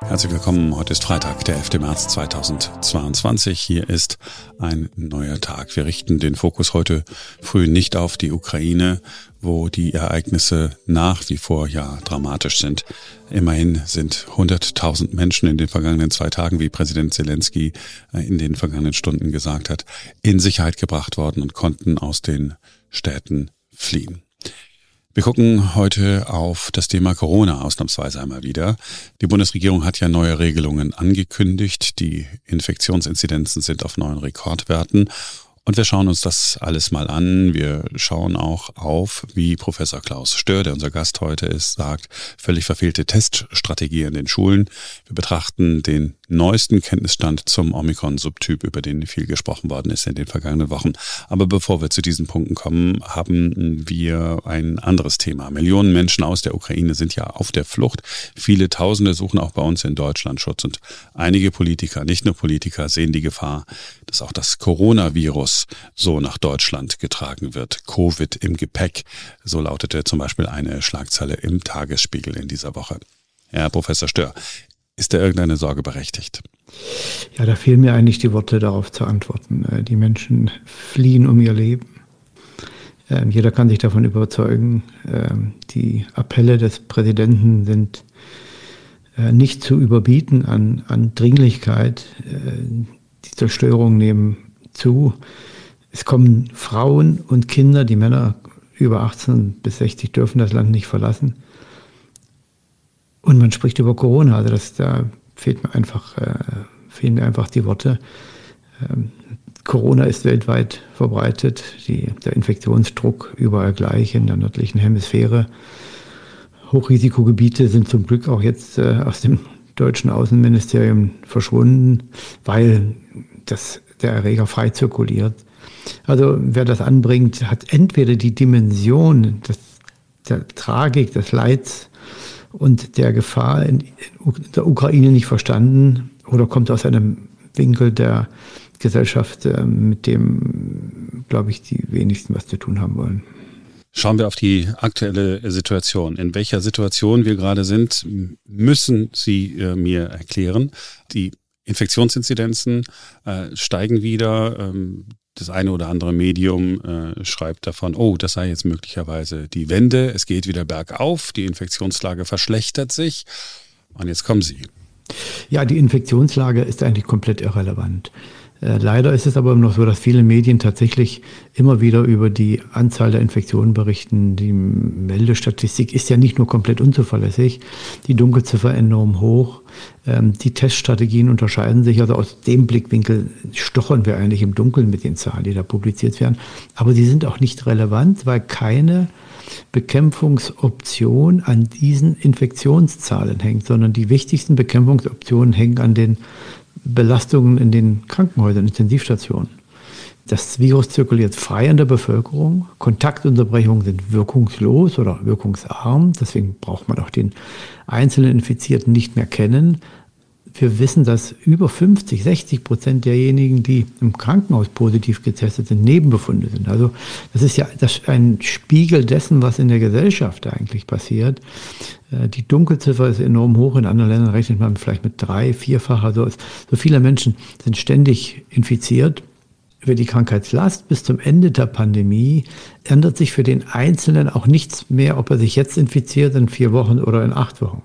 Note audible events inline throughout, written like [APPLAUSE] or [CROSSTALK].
Herzlich willkommen. Heute ist Freitag, der 11. März 2022. Hier ist ein neuer Tag. Wir richten den Fokus heute früh nicht auf die Ukraine, wo die Ereignisse nach wie vor ja dramatisch sind. Immerhin sind 100.000 Menschen in den vergangenen zwei Tagen, wie Präsident Zelensky in den vergangenen Stunden gesagt hat, in Sicherheit gebracht worden und konnten aus den Städten fliehen. Wir gucken heute auf das Thema Corona ausnahmsweise einmal wieder. Die Bundesregierung hat ja neue Regelungen angekündigt. Die Infektionsinzidenzen sind auf neuen Rekordwerten und wir schauen uns das alles mal an. Wir schauen auch auf, wie Professor Klaus Stör, der unser Gast heute ist, sagt, völlig verfehlte Teststrategie in den Schulen. Wir betrachten den neuesten Kenntnisstand zum Omikron-Subtyp, über den viel gesprochen worden ist in den vergangenen Wochen. Aber bevor wir zu diesen Punkten kommen, haben wir ein anderes Thema. Millionen Menschen aus der Ukraine sind ja auf der Flucht. Viele Tausende suchen auch bei uns in Deutschland Schutz. Und einige Politiker, nicht nur Politiker, sehen die Gefahr, dass auch das Coronavirus so nach Deutschland getragen wird. Covid im Gepäck. So lautete zum Beispiel eine Schlagzeile im Tagesspiegel in dieser Woche. Herr Professor Stör, ist da irgendeine Sorge berechtigt? Ja, da fehlen mir eigentlich die Worte darauf zu antworten. Äh, die Menschen fliehen um ihr Leben. Ähm, jeder kann sich davon überzeugen. Ähm, die Appelle des Präsidenten sind äh, nicht zu überbieten an, an Dringlichkeit. Äh, die Zerstörungen nehmen zu. Es kommen Frauen und Kinder, die Männer über 18 bis 60 dürfen das Land nicht verlassen. Und man spricht über Corona, also das, da fehlt mir einfach, äh, fehlen mir einfach die Worte. Ähm, Corona ist weltweit verbreitet, die, der Infektionsdruck überall gleich in der nördlichen Hemisphäre. Hochrisikogebiete sind zum Glück auch jetzt äh, aus dem deutschen Außenministerium verschwunden, weil das, der Erreger frei zirkuliert. Also wer das anbringt, hat entweder die Dimension des, der Tragik, des Leids und der Gefahr in der Ukraine nicht verstanden oder kommt aus einem Winkel der Gesellschaft, äh, mit dem, glaube ich, die wenigsten was zu tun haben wollen. Schauen wir auf die aktuelle Situation. In welcher Situation wir gerade sind, müssen Sie äh, mir erklären. Die Infektionsinzidenzen äh, steigen wieder. Ähm, das eine oder andere Medium äh, schreibt davon, oh, das sei jetzt möglicherweise die Wende, es geht wieder bergauf, die Infektionslage verschlechtert sich. Und jetzt kommen Sie. Ja, die Infektionslage ist eigentlich komplett irrelevant. Äh, leider ist es aber noch so, dass viele Medien tatsächlich immer wieder über die Anzahl der Infektionen berichten. Die Meldestatistik ist ja nicht nur komplett unzuverlässig, die Dunkelziffer enorm hoch. Ähm, die Teststrategien unterscheiden sich. Also aus dem Blickwinkel stochern wir eigentlich im Dunkeln mit den Zahlen, die da publiziert werden. Aber sie sind auch nicht relevant, weil keine Bekämpfungsoption an diesen Infektionszahlen hängt, sondern die wichtigsten Bekämpfungsoptionen hängen an den Belastungen in den Krankenhäusern, Intensivstationen. Das Virus zirkuliert frei in der Bevölkerung. Kontaktunterbrechungen sind wirkungslos oder wirkungsarm. Deswegen braucht man auch den einzelnen Infizierten nicht mehr kennen wir wissen, dass über 50, 60 Prozent derjenigen, die im Krankenhaus positiv getestet sind, Nebenbefunde sind. Also das ist ja das ist ein Spiegel dessen, was in der Gesellschaft eigentlich passiert. Äh, die Dunkelziffer ist enorm hoch. In anderen Ländern rechnet man vielleicht mit drei, vierfach. Also so viele Menschen sind ständig infiziert. Über die Krankheitslast bis zum Ende der Pandemie ändert sich für den Einzelnen auch nichts mehr, ob er sich jetzt infiziert in vier Wochen oder in acht Wochen.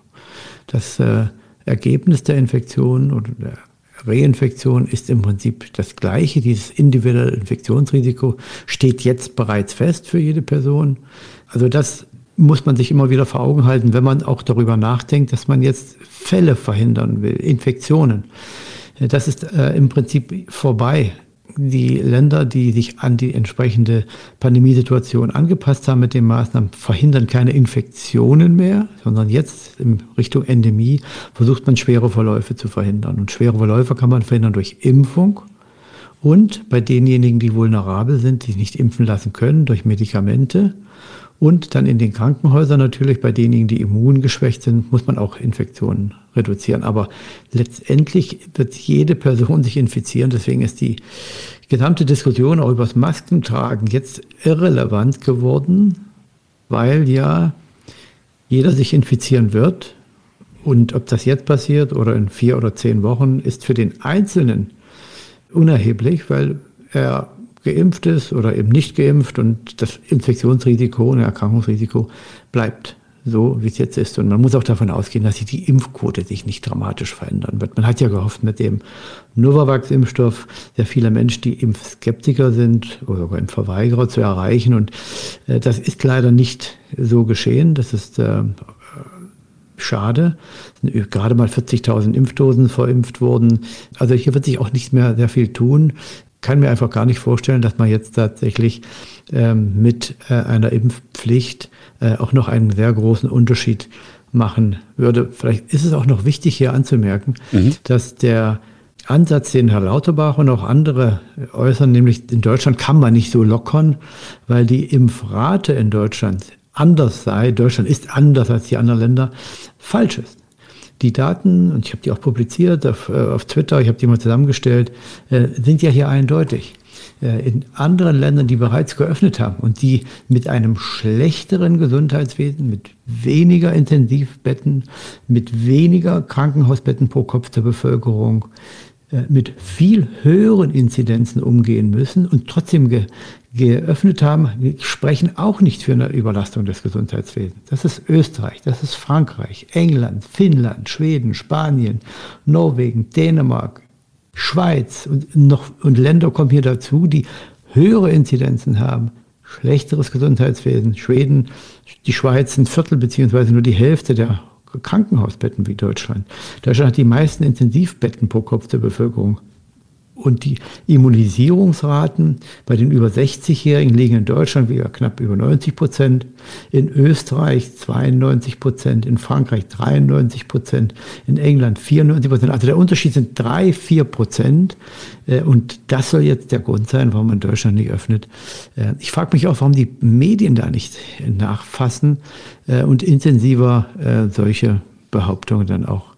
Das äh, Ergebnis der Infektion oder der Reinfektion ist im Prinzip das gleiche. Dieses individuelle Infektionsrisiko steht jetzt bereits fest für jede Person. Also das muss man sich immer wieder vor Augen halten, wenn man auch darüber nachdenkt, dass man jetzt Fälle verhindern will, Infektionen. Das ist äh, im Prinzip vorbei die Länder, die sich an die entsprechende Pandemiesituation angepasst haben mit den Maßnahmen, verhindern keine Infektionen mehr, sondern jetzt in Richtung Endemie versucht man schwere Verläufe zu verhindern. Und schwere Verläufe kann man verhindern durch Impfung und bei denjenigen, die vulnerabel sind, die nicht impfen lassen können, durch Medikamente und dann in den Krankenhäusern natürlich, bei denjenigen, die immungeschwächt sind, muss man auch Infektionen reduzieren. Aber letztendlich wird jede Person sich infizieren. Deswegen ist die gesamte Diskussion auch über das Maskentragen jetzt irrelevant geworden, weil ja jeder sich infizieren wird Und ob das jetzt passiert oder in vier oder zehn Wochen, ist für den Einzelnen unerheblich, weil er geimpft ist oder eben nicht geimpft und das Infektionsrisiko und Erkrankungsrisiko bleibt so, wie es jetzt ist. Und man muss auch davon ausgehen, dass sich die Impfquote sich nicht dramatisch verändern wird. Man hat ja gehofft, mit dem Novavax-Impfstoff sehr viele Menschen, die Impfskeptiker sind oder sogar Impfverweigerer zu erreichen. Und äh, das ist leider nicht so geschehen. Das ist äh, schade. Gerade mal 40.000 Impfdosen verimpft wurden. Also hier wird sich auch nicht mehr sehr viel tun kann mir einfach gar nicht vorstellen, dass man jetzt tatsächlich ähm, mit äh, einer Impfpflicht äh, auch noch einen sehr großen Unterschied machen würde. Vielleicht ist es auch noch wichtig hier anzumerken, mhm. dass der Ansatz, den Herr Lauterbach und auch andere äußern, nämlich in Deutschland kann man nicht so lockern, weil die Impfrate in Deutschland anders sei, Deutschland ist anders als die anderen Länder, falsch ist die Daten, und ich habe die auch publiziert auf, äh, auf Twitter, ich habe die mal zusammengestellt, äh, sind ja hier eindeutig. Äh, in anderen Ländern, die bereits geöffnet haben und die mit einem schlechteren Gesundheitswesen, mit weniger Intensivbetten, mit weniger Krankenhausbetten pro Kopf der Bevölkerung, mit viel höheren Inzidenzen umgehen müssen und trotzdem geöffnet haben, sprechen auch nicht für eine Überlastung des Gesundheitswesens. Das ist Österreich, das ist Frankreich, England, Finnland, Schweden, Spanien, Norwegen, Dänemark, Schweiz und, noch, und Länder kommen hier dazu, die höhere Inzidenzen haben, schlechteres Gesundheitswesen. Schweden, die Schweiz ein Viertel beziehungsweise nur die Hälfte der Krankenhausbetten wie Deutschland. Deutschland hat die meisten Intensivbetten pro Kopf der Bevölkerung. Und die Immunisierungsraten bei den über 60-Jährigen liegen in Deutschland wieder knapp über 90 Prozent, in Österreich 92 Prozent, in Frankreich 93 Prozent, in England 94 Prozent. Also der Unterschied sind drei, vier Prozent. Äh, und das soll jetzt der Grund sein, warum man Deutschland nicht öffnet. Äh, ich frage mich auch, warum die Medien da nicht nachfassen äh, und intensiver solche Behauptungen dann auch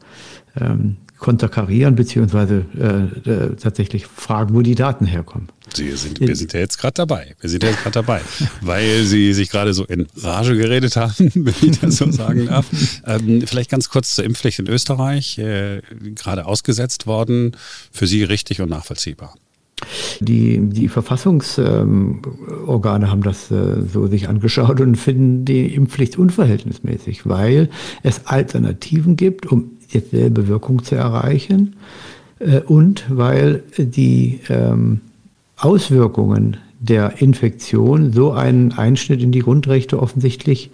ähm, konterkarieren beziehungsweise äh, äh, tatsächlich fragen, wo die Daten herkommen. Sie sind, wir sind ja jetzt gerade dabei. Wir sind ja jetzt gerade dabei, [LAUGHS] weil Sie sich gerade so in Rage geredet haben, [LAUGHS] wenn ich das so sagen darf. Ähm, vielleicht ganz kurz zur Impfpflicht in Österreich, äh, gerade ausgesetzt worden. Für Sie richtig und nachvollziehbar. Die, die Verfassungsorgane ähm, haben das äh, so sich angeschaut und finden die Impfpflicht unverhältnismäßig, weil es Alternativen gibt, um dieselbe Wirkung zu erreichen äh, und weil die ähm, Auswirkungen der Infektion so einen Einschnitt in die Grundrechte offensichtlich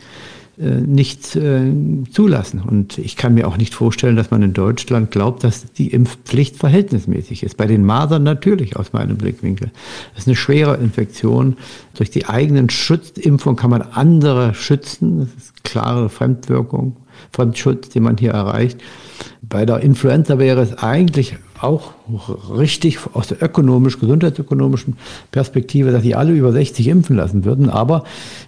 äh, nicht äh, zulassen. Und ich kann mir auch nicht vorstellen, dass man in Deutschland glaubt, dass die Impfpflicht verhältnismäßig ist. Bei den Masern natürlich aus meinem Blickwinkel. Das ist eine schwere Infektion. Durch die eigenen Schutzimpfung kann man andere schützen. Das ist klare Fremdwirkung, Fremdschutz, den man hier erreicht. Bei der Influenza wäre es eigentlich auch richtig aus der ökonomisch, gesundheitsökonomischen Perspektive, dass sie alle über 60 impfen lassen würden. Aber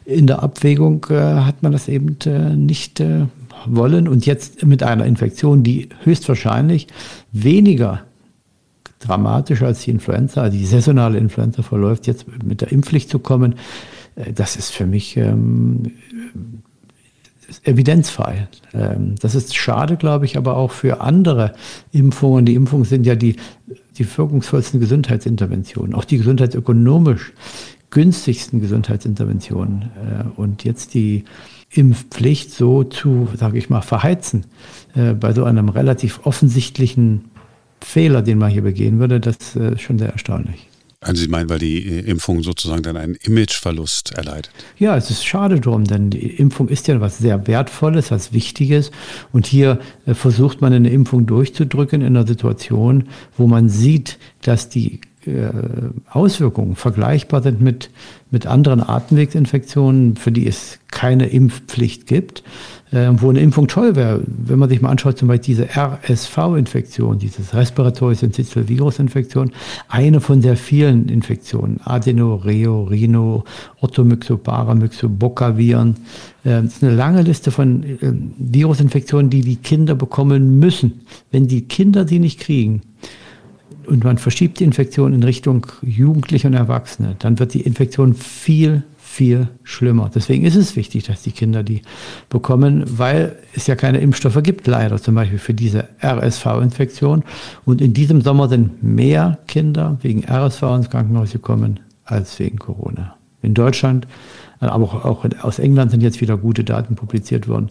in der Abwägung äh, hat man das eben äh, nicht äh, wollen. Und jetzt mit einer Infektion, die höchstwahrscheinlich weniger dramatisch als die Influenza, also die saisonale Influenza verläuft, jetzt mit der Impfpflicht zu kommen, äh, das ist für mich ähm, evidenzfrei. Ähm, das ist schade, glaube ich, aber auch für andere Impfungen. Die Impfungen sind ja die, die wirkungsvollsten Gesundheitsinterventionen, auch die gesundheitsökonomisch günstigsten Gesundheitsinterventionen. Äh, und jetzt die Impfpflicht so zu, sage ich mal, verheizen, äh, bei so einem relativ offensichtlichen Fehler, den man hier begehen würde, das äh, ist schon sehr erstaunlich. Also Sie meinen, weil die äh, Impfung sozusagen dann einen Imageverlust erleidet? Ja, es ist schade drum, denn die Impfung ist ja was sehr Wertvolles, was Wichtiges. Und hier äh, versucht man eine Impfung durchzudrücken in einer Situation, wo man sieht, dass die Auswirkungen vergleichbar sind mit, mit anderen Atemwegsinfektionen, für die es keine Impfpflicht gibt, äh, wo eine Impfung toll wäre. Wenn man sich mal anschaut, zum Beispiel diese RSV-Infektion, dieses Respiratory Syncytial Virus-Infektion, eine von sehr vielen Infektionen, Adeno, Reo, Rhino, Orthomyxo, Paramyxo, Boca-Viren. Äh, ist eine lange Liste von äh, Virusinfektionen, die die Kinder bekommen müssen. Wenn die Kinder sie nicht kriegen, und man verschiebt die Infektion in Richtung Jugendliche und Erwachsene, dann wird die Infektion viel, viel schlimmer. Deswegen ist es wichtig, dass die Kinder die bekommen, weil es ja keine Impfstoffe gibt, leider zum Beispiel für diese RSV-Infektion. Und in diesem Sommer sind mehr Kinder wegen RSV ins Krankenhaus gekommen als wegen Corona. In Deutschland, aber auch, aus England sind jetzt wieder gute Daten publiziert worden.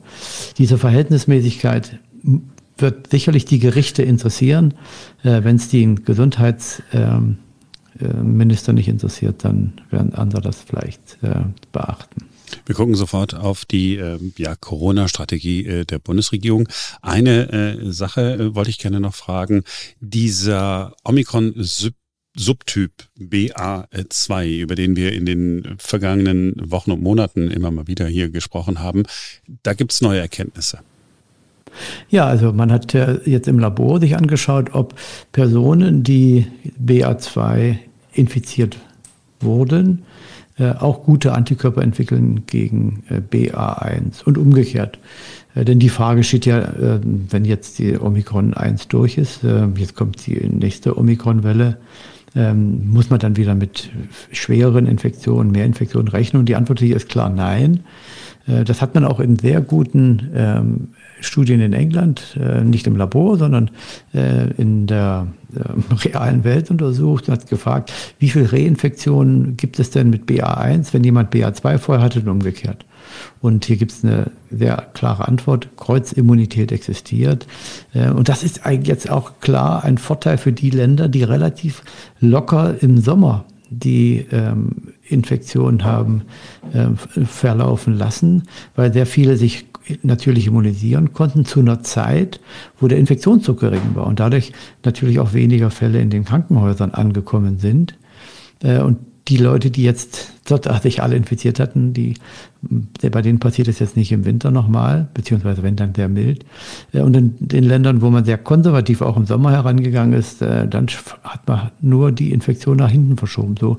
Diese Verhältnismäßigkeit wird sicherlich die Gerichte interessieren. Äh, Wenn es den Gesundheitsminister ähm, äh, nicht interessiert, dann werden andere das vielleicht äh, beachten. Wir gucken sofort auf die äh, ja, Corona-Strategie äh, der Bundesregierung. Eine äh, Sache äh, wollte ich gerne noch fragen. Dieser Omikron-Sub Subtyp BA2, über den wir in den vergangenen Wochen und Monaten immer mal wieder hier gesprochen haben, da gibt es neue Erkenntnisse. Ja, also man hat jetzt im Labor sich angeschaut, ob Personen, die BA2 infiziert wurden, äh, auch gute Antikörper entwickeln gegen äh, BA1 und umgekehrt. Äh, denn die Frage steht ja, wenn jetzt die Omikron 1 durch ist, jetzt kommt die nächste Omikron-Welle, ähm, muss man dann wieder mit schwereren Infektionen, mehr Infektionen rechnen? Und die Antwort hier ist klar nein. Das hat man auch in sehr guten ähm, Studien in England, äh, nicht im Labor, sondern äh, in der äh, [LAUGHS] realen Welt untersucht und hat gefragt, wie viele Reinfektionen gibt es denn mit BA1, wenn jemand BA2 vorher hatte und umgekehrt. Und hier gibt es eine sehr klare Antwort. Kreuzimmunität existiert. Äh, und das ist jetzt auch klar ein Vorteil für die Länder, die relativ locker im Sommer die ähm, Infektion haben äh, verlaufen lassen, weil sehr viele sich natürlich immunisieren konnten zu einer Zeit, wo der Infektionsdruck gering war und dadurch natürlich auch weniger Fälle in den Krankenhäusern angekommen sind. Äh, und die Leute, die jetzt dort sich alle infiziert hatten, die, bei denen passiert es jetzt nicht im Winter nochmal, beziehungsweise wenn dann sehr mild. Äh, und in den Ländern, wo man sehr konservativ auch im Sommer herangegangen ist, äh, dann hat man nur die Infektion nach hinten verschoben, so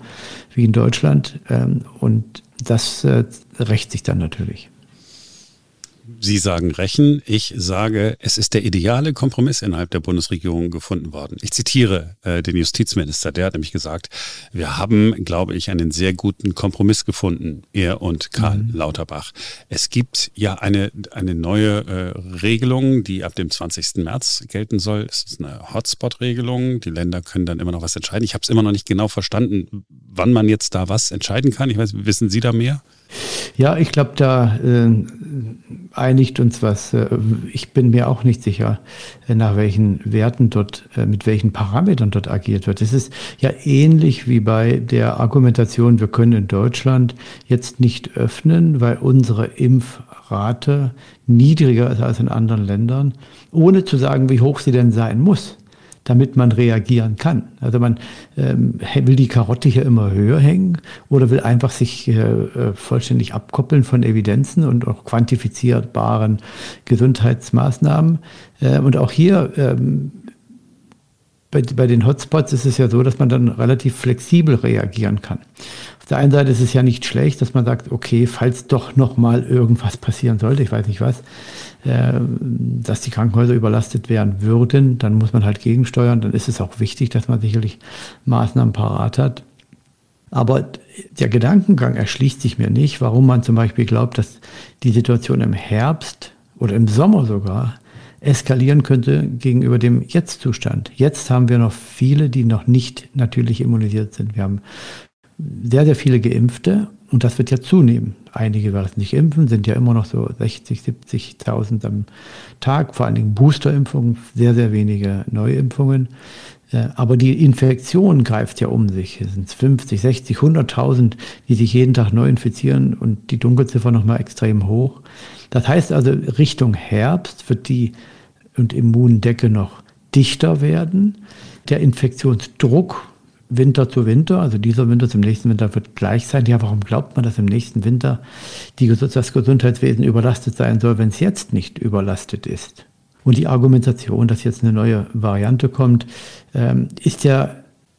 wie in Deutschland. Ähm, und das rächt sich dann natürlich. Sie sagen rächen, ich sage, es ist der ideale Kompromiss innerhalb der Bundesregierung gefunden worden. Ich zitiere äh, den Justizminister, der hat nämlich gesagt, wir haben, glaube ich, einen sehr guten Kompromiss gefunden, er und Karl mhm. Lauterbach. Es gibt ja eine, eine neue äh, Regelung, die ab dem 20. März gelten soll. Es ist eine Hotspot-Regelung. Die Länder können dann immer noch was entscheiden. Ich habe es immer noch nicht genau verstanden, wann man jetzt da was entscheiden kann. Ich weiß, wissen Sie da mehr? Ja, ich glaube, da äh, einigt uns was. Äh, ich bin mir auch nicht sicher, äh, nach welchen Werten dort, äh, mit welchen Parametern dort agiert wird. Es ist ja ähnlich wie bei der Argumentation, wir können in Deutschland jetzt nicht öffnen, weil unsere Impfrate niedriger ist als in anderen Ländern, ohne zu sagen, wie hoch sie denn sein muss damit man reagieren kann. Also man ähm, will die Karotte hier immer höher hängen oder will einfach sich äh, äh, vollständig abkoppeln von Evidenzen und auch quantifizierbaren Gesundheitsmaßnahmen. Äh, und auch hier ähm, bei, bei den Hotspots ist es ja so, dass man dann relativ flexibel reagieren kann. Auf der einen Seite ist es ja nicht schlecht, dass man sagt, okay, falls doch noch mal irgendwas passieren sollte, ich weiß nicht was, äh, dass die Krankenhäuser überlastet werden würden, dann muss man halt gegensteuern. Dann ist es auch wichtig, dass man sicherlich Maßnahmen parat hat. Aber der Gedankengang erschließt sich mir nicht, warum man zum Beispiel glaubt, dass die Situation im Herbst oder im Sommer sogar eskalieren könnte gegenüber dem Jetzt-Zustand. Jetzt haben wir noch viele, die noch nicht natürlich immunisiert sind. Wir haben sehr, sehr viele Geimpfte und das wird ja zunehmen. Einige werden es nicht impfen, sind ja immer noch so 60, 70.000 am Tag, vor allen Dingen Boosterimpfungen, sehr, sehr wenige Neuimpfungen. Äh, aber die Infektion greift ja um sich. Es sind 50, 60, 100.000, die sich jeden Tag neu infizieren und die Dunkelziffer nochmal extrem hoch. Das heißt also, Richtung Herbst wird die und Immundecke noch dichter werden. Der Infektionsdruck Winter zu Winter, also dieser Winter zum nächsten Winter wird gleich sein. Ja, warum glaubt man, dass im nächsten Winter die, das Gesundheitswesen überlastet sein soll, wenn es jetzt nicht überlastet ist? Und die Argumentation, dass jetzt eine neue Variante kommt, ähm, ist ja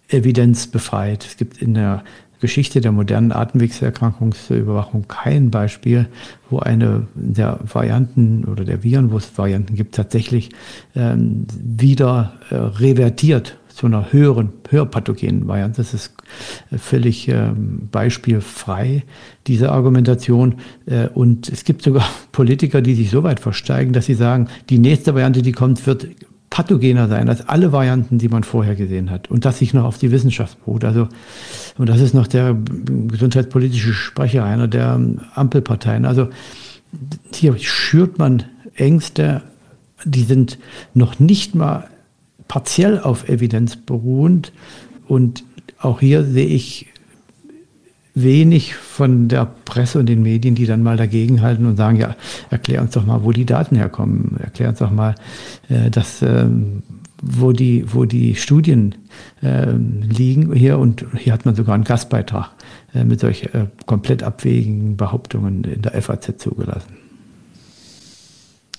evidenzbefreit. Es gibt in der Geschichte der modernen Atemwegserkrankungsüberwachung kein Beispiel, wo eine der Varianten oder der Viren, wo es Varianten gibt, tatsächlich ähm, wieder äh, revertiert zu einer höheren, höherpathogenen Variante. Das ist völlig ähm, beispielfrei, diese Argumentation. Äh, und es gibt sogar [LAUGHS] Politiker, die sich so weit versteigen, dass sie sagen, die nächste Variante, die kommt, wird pathogener sein als alle Varianten, die man vorher gesehen hat. Und das sich noch auf die Wissenschaft beruht. Also, und das ist noch der gesundheitspolitische Sprecher einer der Ampelparteien. Also hier schürt man Ängste, die sind noch nicht mal partiell auf Evidenz beruhend. Und auch hier sehe ich wenig von der Presse und den Medien, die dann mal dagegenhalten und sagen, ja, erklär uns doch mal, wo die Daten herkommen. Erklär uns doch mal, äh, dass, ähm, wo, die, wo die Studien äh, liegen hier. Und hier hat man sogar einen Gastbeitrag äh, mit solch äh, komplett abwegigen Behauptungen in der FAZ zugelassen.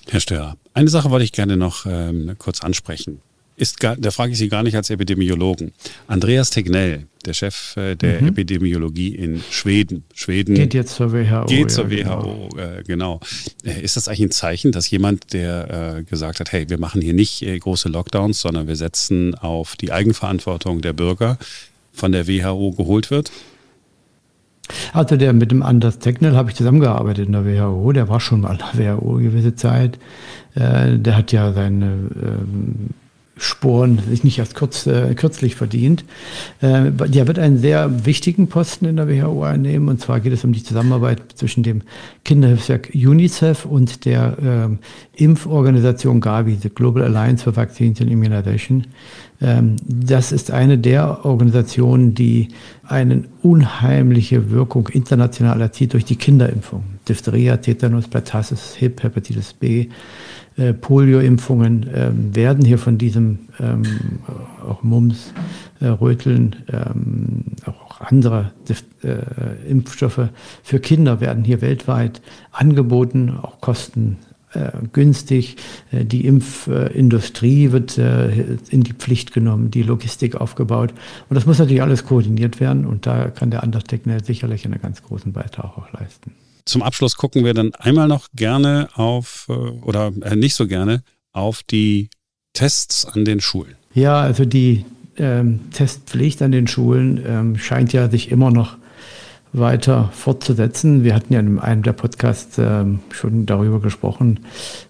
Herr Störer, eine Sache wollte ich gerne noch ähm, kurz ansprechen ist gar, da frage ich Sie gar nicht als Epidemiologen. Andreas Tegnell, der Chef äh, der mhm. Epidemiologie in Schweden. Schweden geht jetzt zur WHO. Geht zur ja, WHO, genau. Äh, genau. Äh, ist das eigentlich ein Zeichen, dass jemand, der äh, gesagt hat, hey, wir machen hier nicht äh, große Lockdowns, sondern wir setzen auf die Eigenverantwortung der Bürger, von der WHO geholt wird? Also der mit dem Anders Tegnell habe ich zusammengearbeitet in der WHO, der war schon mal in der WHO eine gewisse Zeit. Äh, der hat ja seine ähm, Sporen sich nicht erst kurz, äh, kürzlich verdient. Äh, der wird einen sehr wichtigen Posten in der WHO einnehmen. Und zwar geht es um die Zusammenarbeit zwischen dem Kinderhilfswerk UNICEF und der äh, Impforganisation Gavi, the Global Alliance for Vaccines and Immunization. Ähm, das ist eine der Organisationen, die eine unheimliche Wirkung international erzielt durch die Kinderimpfung. Diphtheria, Tetanus, Pertussis, HIP, Hepatitis B, äh, Polio-Impfungen ähm, werden hier von diesem ähm, auch Mumps, äh, Röteln, ähm, auch andere äh, Impfstoffe für Kinder werden hier weltweit angeboten, auch kosten äh, günstig. Äh, die Impfindustrie wird in die Pflicht genommen, die Logistik aufgebaut. Und das muss natürlich alles koordiniert werden. Und da kann der Undertechner sicherlich einen ganz großen Beitrag auch leisten. Zum Abschluss gucken wir dann einmal noch gerne auf, äh, oder äh, nicht so gerne, auf die Tests an den Schulen. Ja, also die ähm, Testpflicht an den Schulen ähm, scheint ja sich immer noch weiter fortzusetzen. Wir hatten ja in einem der Podcasts äh, schon darüber gesprochen,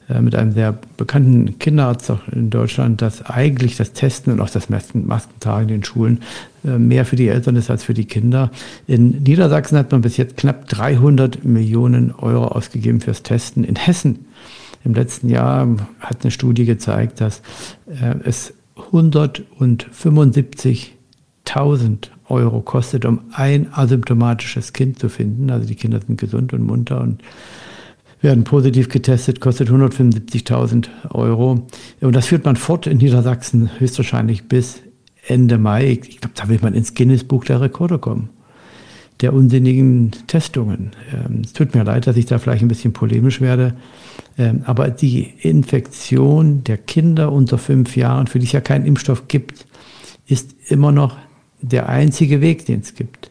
äh, mit einem sehr bekannten Kinderarzt in Deutschland, dass eigentlich das Testen und auch das Maskentragen in den Schulen mehr für die Eltern ist als für die Kinder. In Niedersachsen hat man bis jetzt knapp 300 Millionen Euro ausgegeben fürs Testen. In Hessen im letzten Jahr hat eine Studie gezeigt, dass äh, es 175.000 Euro kostet, um ein asymptomatisches Kind zu finden. Also die Kinder sind gesund und munter und werden positiv getestet, kostet 175.000 Euro. Und das führt man fort in Niedersachsen höchstwahrscheinlich bis Ende Mai. Ich glaube, da will man ins Guinness-Buch der Rekorde kommen. Der unsinnigen Testungen. Ähm, es tut mir leid, dass ich da vielleicht ein bisschen polemisch werde. Ähm, aber die Infektion der Kinder unter fünf Jahren, für die es ja keinen Impfstoff gibt, ist immer noch der einzige Weg, den es gibt.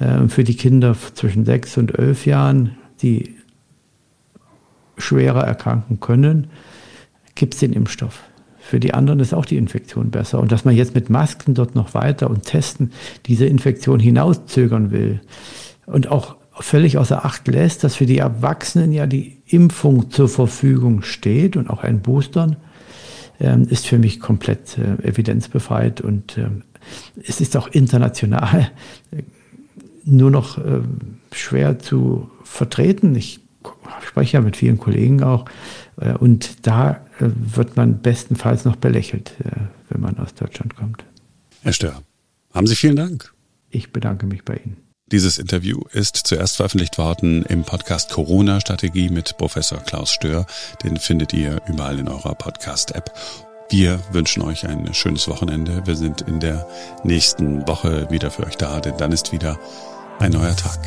Äh, für die Kinder zwischen sechs und elf Jahren, die schwerer erkranken können, gibt es den Impfstoff. Für die anderen ist auch die Infektion besser. Und dass man jetzt mit Masken dort noch weiter und testen diese Infektion hinauszögern will und auch völlig außer Acht lässt, dass für die Erwachsenen ja die Impfung zur Verfügung steht und auch ein Boostern, ähm, ist für mich komplett äh, evidenzbefreit und ähm, es ist auch international [LAUGHS] nur noch äh, schwer zu vertreten. Ich spreche ja mit vielen Kollegen auch äh, und da äh, wird man bestenfalls noch belächelt, äh, wenn man aus Deutschland kommt. Herr Stör, haben Sie vielen Dank. Ich bedanke mich bei Ihnen. Dieses Interview ist zuerst veröffentlicht worden im Podcast Corona-Strategie mit Professor Klaus Stör. Den findet ihr überall in eurer Podcast-App. Wir wünschen euch ein schönes Wochenende. Wir sind in der nächsten Woche wieder für euch da, denn dann ist wieder ein neuer Tag.